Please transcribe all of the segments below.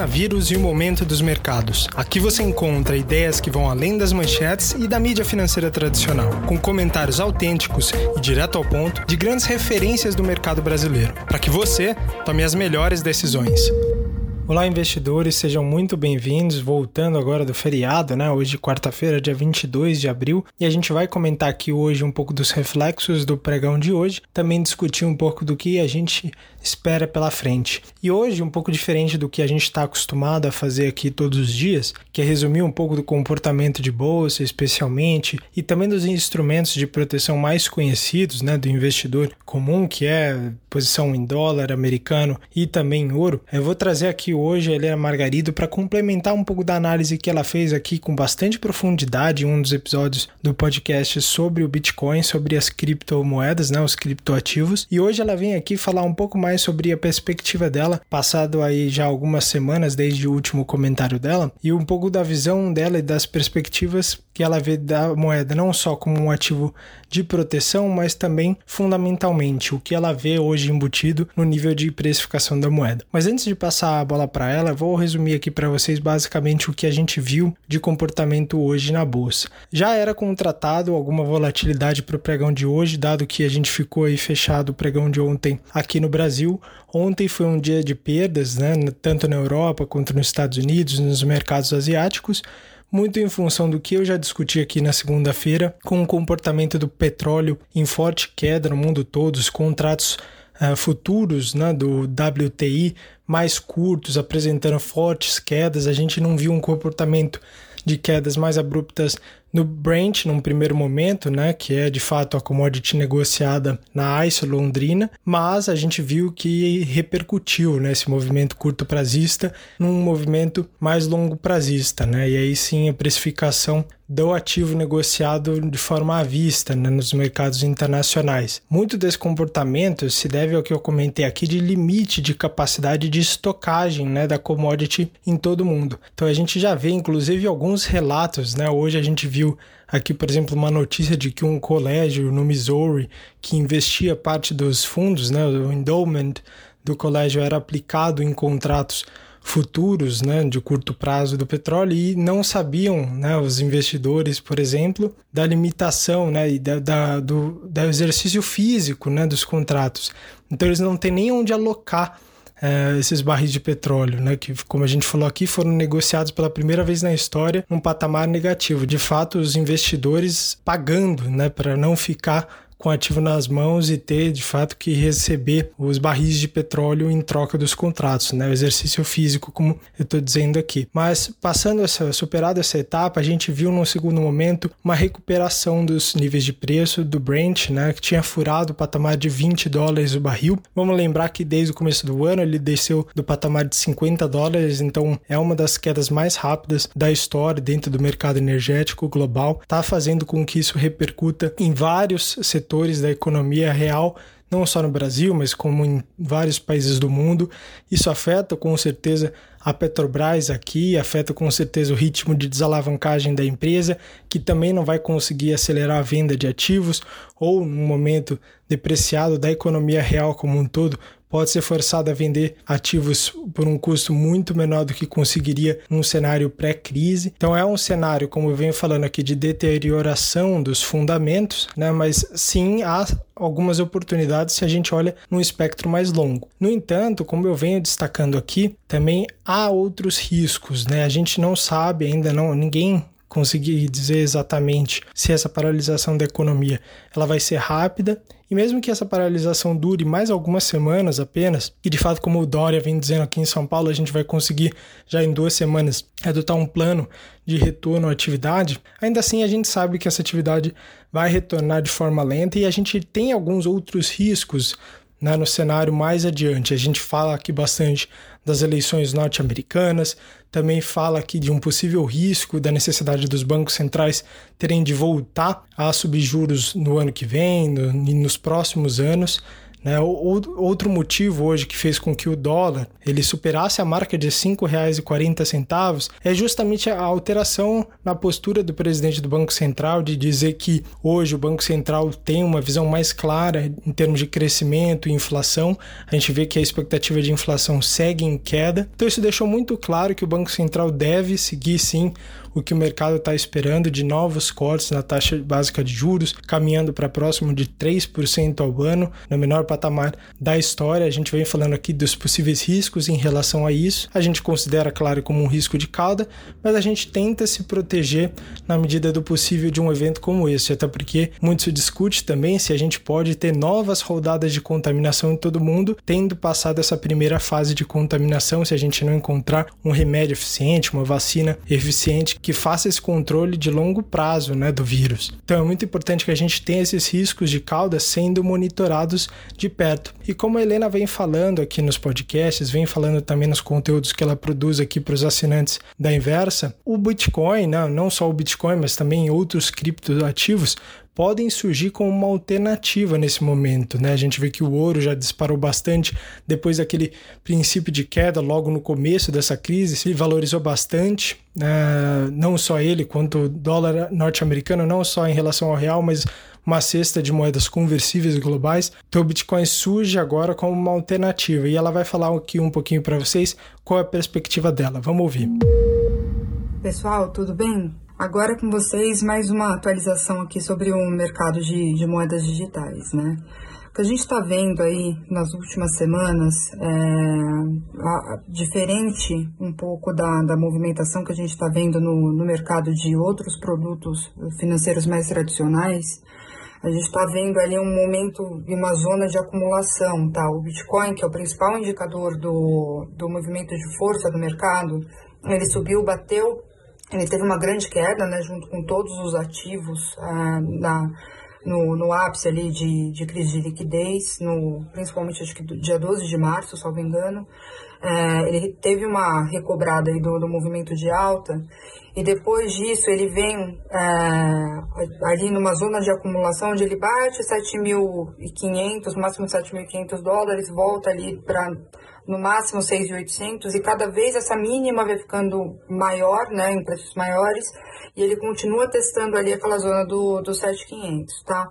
coronavírus e o momento dos mercados. Aqui você encontra ideias que vão além das manchetes e da mídia financeira tradicional, com comentários autênticos e direto ao ponto de grandes referências do mercado brasileiro, para que você tome as melhores decisões. Olá, investidores, sejam muito bem-vindos. Voltando agora do feriado, né? Hoje, quarta-feira, dia 22 de abril, e a gente vai comentar aqui hoje um pouco dos reflexos do pregão de hoje, também discutir um pouco do que a gente espera pela frente. E hoje, um pouco diferente do que a gente está acostumado a fazer aqui todos os dias, que é resumir um pouco do comportamento de bolsa, especialmente, e também dos instrumentos de proteção mais conhecidos, né, do investidor comum, que é posição em dólar americano e também em ouro. Eu vou trazer aqui hoje a Helena Margarido para complementar um pouco da análise que ela fez aqui com bastante profundidade em um dos episódios do podcast sobre o Bitcoin, sobre as criptomoedas, né, os criptoativos. E hoje ela vem aqui falar um pouco mais sobre a perspectiva dela, passado aí já algumas semanas desde o último comentário dela, e um pouco da visão dela e das perspectivas que ela vê da moeda não só como um ativo de proteção, mas também fundamentalmente o que ela vê hoje embutido no nível de precificação da moeda. Mas antes de passar a bola para ela, vou resumir aqui para vocês basicamente o que a gente viu de comportamento hoje na bolsa. Já era contratado alguma volatilidade para o pregão de hoje, dado que a gente ficou aí fechado o pregão de ontem aqui no Brasil. Ontem foi um dia de perdas, né, tanto na Europa quanto nos Estados Unidos, nos mercados asiáticos muito em função do que eu já discuti aqui na segunda-feira, com o comportamento do petróleo em forte queda no mundo todo, os contratos uh, futuros né, do WTI mais curtos, apresentando fortes quedas, a gente não viu um comportamento de quedas mais abruptas no Brent, num primeiro momento, né, que é de fato a commodity negociada na ICE Londrina, mas a gente viu que repercutiu né, esse movimento curto prazista num movimento mais longo prazista, né, e aí sim a precificação do ativo negociado de forma à vista né, nos mercados internacionais. Muito desse comportamento se deve ao que eu comentei aqui de limite de capacidade de estocagem né, da commodity em todo o mundo. Então a gente já vê inclusive alguns relatos, né, hoje a gente viu viu aqui, por exemplo, uma notícia de que um colégio no Missouri que investia parte dos fundos, né, o endowment do colégio era aplicado em contratos futuros, né, de curto prazo do petróleo e não sabiam, né, os investidores, por exemplo, da limitação, né, e da, da do, do exercício físico, né, dos contratos. Então eles não têm nem onde alocar é, esses barris de petróleo, né, que, como a gente falou aqui, foram negociados pela primeira vez na história num patamar negativo. De fato, os investidores pagando né, para não ficar com ativo nas mãos e ter de fato que receber os barris de petróleo em troca dos contratos, né? O exercício físico, como eu estou dizendo aqui. Mas passando essa, superada essa etapa, a gente viu no segundo momento uma recuperação dos níveis de preço do Brent, né? Que tinha furado o patamar de 20 dólares o barril. Vamos lembrar que desde o começo do ano ele desceu do patamar de 50 dólares, então é uma das quedas mais rápidas da história dentro do mercado energético global. Está fazendo com que isso repercuta em vários setores setores da economia real, não só no Brasil, mas como em vários países do mundo. Isso afeta com certeza a Petrobras aqui, afeta com certeza o ritmo de desalavancagem da empresa, que também não vai conseguir acelerar a venda de ativos, ou num momento depreciado da economia real como um todo, pode ser forçado a vender ativos por um custo muito menor do que conseguiria num cenário pré-crise. Então é um cenário, como eu venho falando aqui, de deterioração dos fundamentos, né? mas sim há algumas oportunidades se a gente olha num espectro mais longo. No entanto, como eu venho destacando aqui, também há outros riscos, né? A gente não sabe ainda, não, ninguém conseguir dizer exatamente se essa paralisação da economia ela vai ser rápida e mesmo que essa paralisação dure mais algumas semanas apenas, e de fato, como o Dória vem dizendo aqui em São Paulo, a gente vai conseguir já em duas semanas adotar um plano de retorno à atividade, ainda assim a gente sabe que essa atividade vai retornar de forma lenta e a gente tem alguns outros riscos né, no cenário mais adiante. A gente fala aqui bastante das eleições norte-americanas, também fala aqui de um possível risco da necessidade dos bancos centrais terem de voltar a subir juros no ano que vem, no, nos próximos anos. Né? Outro motivo hoje que fez com que o dólar ele superasse a marca de R$ 5,40 é justamente a alteração na postura do presidente do Banco Central de dizer que hoje o Banco Central tem uma visão mais clara em termos de crescimento e inflação. A gente vê que a expectativa de inflação segue em queda. Então isso deixou muito claro que o Banco Central deve seguir sim o que o mercado está esperando de novos cortes na taxa básica de juros, caminhando para próximo de 3% ao ano, no menor patamar da história. A gente vem falando aqui dos possíveis riscos em relação a isso. A gente considera, claro, como um risco de cauda, mas a gente tenta se proteger na medida do possível de um evento como esse, até porque muito se discute também se a gente pode ter novas rodadas de contaminação em todo mundo, tendo passado essa primeira fase de contaminação, se a gente não encontrar um remédio eficiente, uma vacina eficiente que faça esse controle de longo prazo né, do vírus. Então é muito importante que a gente tenha esses riscos de cauda sendo monitorados de perto. E como a Helena vem falando aqui nos podcasts, vem falando também nos conteúdos que ela produz aqui para os assinantes da Inversa, o Bitcoin, né, não só o Bitcoin, mas também outros criptoativos, podem surgir como uma alternativa nesse momento. Né? A gente vê que o ouro já disparou bastante depois daquele princípio de queda logo no começo dessa crise, se valorizou bastante, né? não só ele, quanto o dólar norte-americano, não só em relação ao real, mas uma cesta de moedas conversíveis globais. Então o Bitcoin surge agora como uma alternativa e ela vai falar aqui um pouquinho para vocês qual é a perspectiva dela. Vamos ouvir. Pessoal, tudo bem? Agora com vocês mais uma atualização aqui sobre o mercado de, de moedas digitais, né? O que a gente está vendo aí nas últimas semanas é a, diferente um pouco da, da movimentação que a gente está vendo no, no mercado de outros produtos financeiros mais tradicionais. A gente está vendo ali um momento e uma zona de acumulação, tá? O Bitcoin, que é o principal indicador do, do movimento de força do mercado, ele subiu, bateu ele teve uma grande queda, né, junto com todos os ativos ah, na, no, no ápice ali de, de crise de liquidez, no, principalmente acho que do dia 12 de março, me engano. É, ele teve uma recobrada aí do, do movimento de alta e depois disso ele vem é, ali numa zona de acumulação onde ele bate 7.500, máximo 7.500 dólares, volta ali para no máximo 6.800 e cada vez essa mínima vai ficando maior, né, em preços maiores, e ele continua testando ali aquela zona do, do 7.500, tá?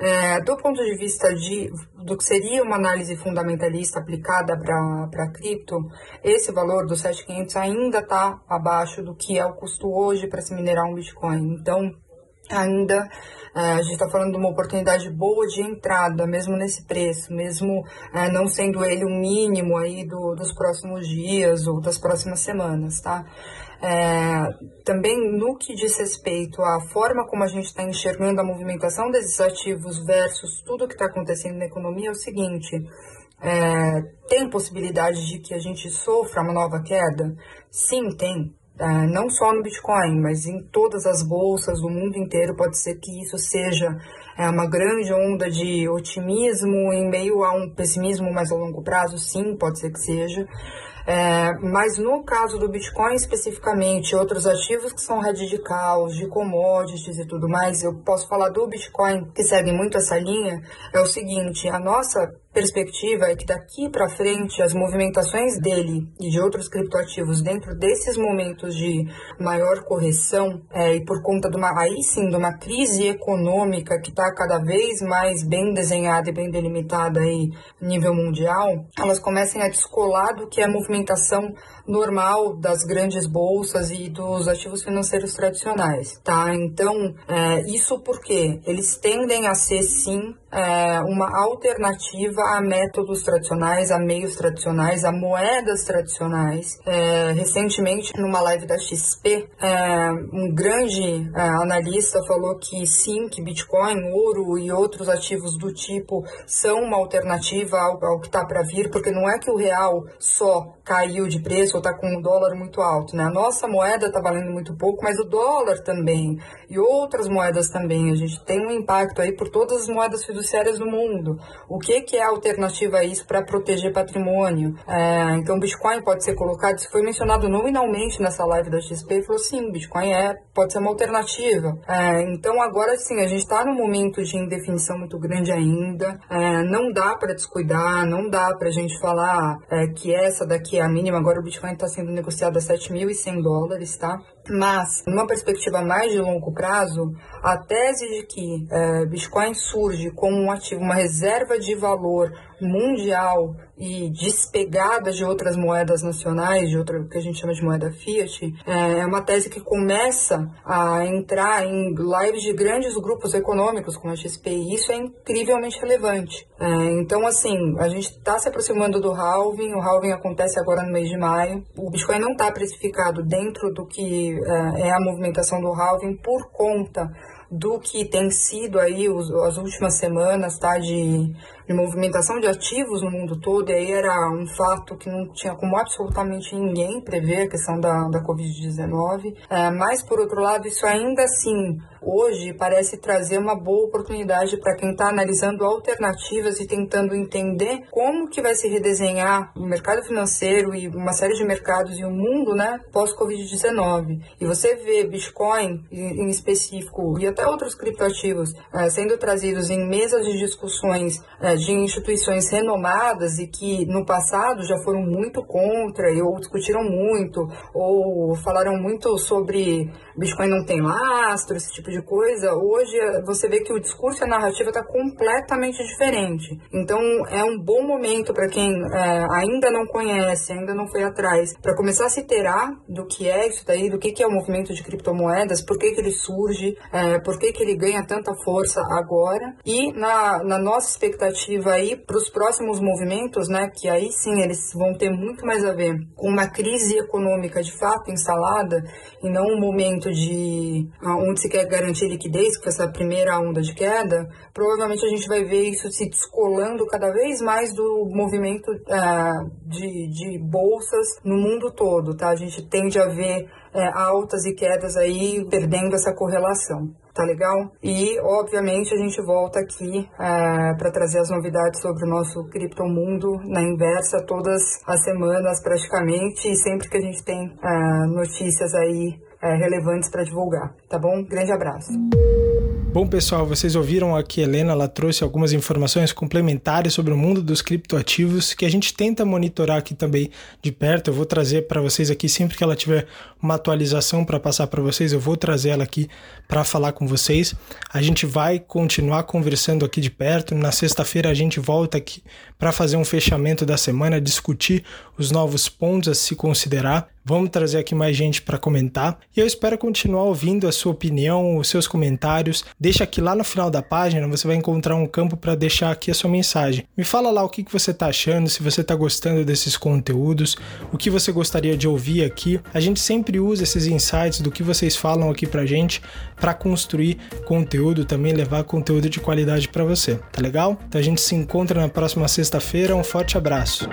É, do ponto de vista de, do que seria uma análise fundamentalista aplicada para cripto, esse valor do 7.500 ainda está abaixo do que é o custo hoje para se minerar um Bitcoin. Então, ainda é, a gente está falando de uma oportunidade boa de entrada, mesmo nesse preço, mesmo é, não sendo ele o mínimo aí do, dos próximos dias ou das próximas semanas, tá? É, também no que diz respeito à forma como a gente está enxergando a movimentação desses ativos versus tudo que está acontecendo na economia é o seguinte: é, tem possibilidade de que a gente sofra uma nova queda? Sim, tem. É, não só no Bitcoin, mas em todas as bolsas do mundo inteiro, pode ser que isso seja é, uma grande onda de otimismo em meio a um pessimismo mais a longo prazo, sim, pode ser que seja. É, mas no caso do Bitcoin especificamente, outros ativos que são rede de caos, de commodities e tudo mais, eu posso falar do Bitcoin que segue muito essa linha, é o seguinte, a nossa perspectiva é que daqui para frente as movimentações dele e de outros criptoativos dentro desses momentos de maior correção é, e por conta de uma aí sim de uma crise econômica que está cada vez mais bem desenhada e bem delimitada aí nível mundial, elas comecem a descolar do que é a movimentação normal das grandes bolsas e dos ativos financeiros tradicionais, tá? Então é, isso porque eles tendem a ser sim é, uma alternativa a métodos tradicionais, a meios tradicionais, a moedas tradicionais. É, recentemente, numa live da XP, é, um grande é, analista falou que sim, que Bitcoin, ouro e outros ativos do tipo são uma alternativa ao, ao que está para vir, porque não é que o real só caiu de preço ou está com o dólar muito alto, né? A nossa moeda está valendo muito pouco, mas o dólar também e outras moedas também. A gente tem um impacto aí por todas as moedas fiduciárias do mundo. O que, que é a alternativa a isso para proteger patrimônio? É, então, Bitcoin pode ser colocado, isso foi mencionado nominalmente nessa live da XP, falou sim, Bitcoin é, pode ser uma alternativa. É, então, agora sim, a gente está num momento de indefinição muito grande ainda, é, não dá para descuidar, não dá para a gente falar é, que essa daqui é a mínima, agora o Bitcoin está sendo negociado a 7.100 dólares, tá? Mas, numa perspectiva mais de longo prazo, a tese de que é, Bitcoin surge como um ativo, uma reserva de valor mundial e despegada de outras moedas nacionais, de outra que a gente chama de moeda fiat, é, é uma tese que começa a entrar em lives de grandes grupos econômicos como a XP e isso é incrivelmente relevante. É, então, assim, a gente está se aproximando do halving, o halving acontece agora no mês de maio, o Bitcoin não está precificado dentro do que é, é a movimentação do halving por conta do que tem sido aí os, as últimas semanas, tá, de, de movimentação de ativos no mundo todo, e aí era um fato que não tinha como absolutamente ninguém prever a questão da, da Covid-19, é, mas por outro lado, isso ainda assim hoje parece trazer uma boa oportunidade para quem está analisando alternativas e tentando entender como que vai se redesenhar o mercado financeiro e uma série de mercados e o mundo, né, pós-Covid-19. E você vê Bitcoin em específico e até outros criptoativos é, sendo trazidos em mesas de discussões é, de instituições renomadas e que no passado já foram muito contra ou discutiram muito ou falaram muito sobre Bitcoin não tem lastro, esse tipo de coisa, hoje você vê que o discurso e a narrativa está completamente diferente. Então é um bom momento para quem é, ainda não conhece, ainda não foi atrás, para começar a se terar do que é isso daí, do que, que é o movimento de criptomoedas, por que, que ele surge, é, por que, que ele ganha tanta força agora. E na, na nossa expectativa aí para os próximos movimentos, né, que aí sim eles vão ter muito mais a ver com uma crise econômica de fato instalada e não um momento de onde se quer garantir liquidez, foi essa primeira onda de queda, provavelmente a gente vai ver isso se descolando cada vez mais do movimento uh, de, de bolsas no mundo todo, tá? A gente tende a ver uh, altas e quedas aí perdendo essa correlação tá legal? E, obviamente, a gente volta aqui é, para trazer as novidades sobre o nosso criptomundo na inversa todas as semanas praticamente e sempre que a gente tem é, notícias aí é, relevantes para divulgar, tá bom? Grande abraço. Bom, pessoal, vocês ouviram aqui, Helena, ela trouxe algumas informações complementares sobre o mundo dos criptoativos que a gente tenta monitorar aqui também de perto. Eu vou trazer para vocês aqui sempre que ela tiver uma atualização para passar para vocês, eu vou trazer ela aqui para falar com vocês. A gente vai continuar conversando aqui de perto. Na sexta-feira a gente volta aqui para fazer um fechamento da semana, discutir os novos pontos a se considerar. Vamos trazer aqui mais gente para comentar. E eu espero continuar ouvindo a sua opinião, os seus comentários. Deixa aqui lá no final da página, você vai encontrar um campo para deixar aqui a sua mensagem. Me fala lá o que, que você está achando, se você está gostando desses conteúdos, o que você gostaria de ouvir aqui. A gente sempre usa esses insights do que vocês falam aqui para gente para construir conteúdo, também levar conteúdo de qualidade para você, tá legal? Então a gente se encontra na próxima sexta-feira. Um forte abraço.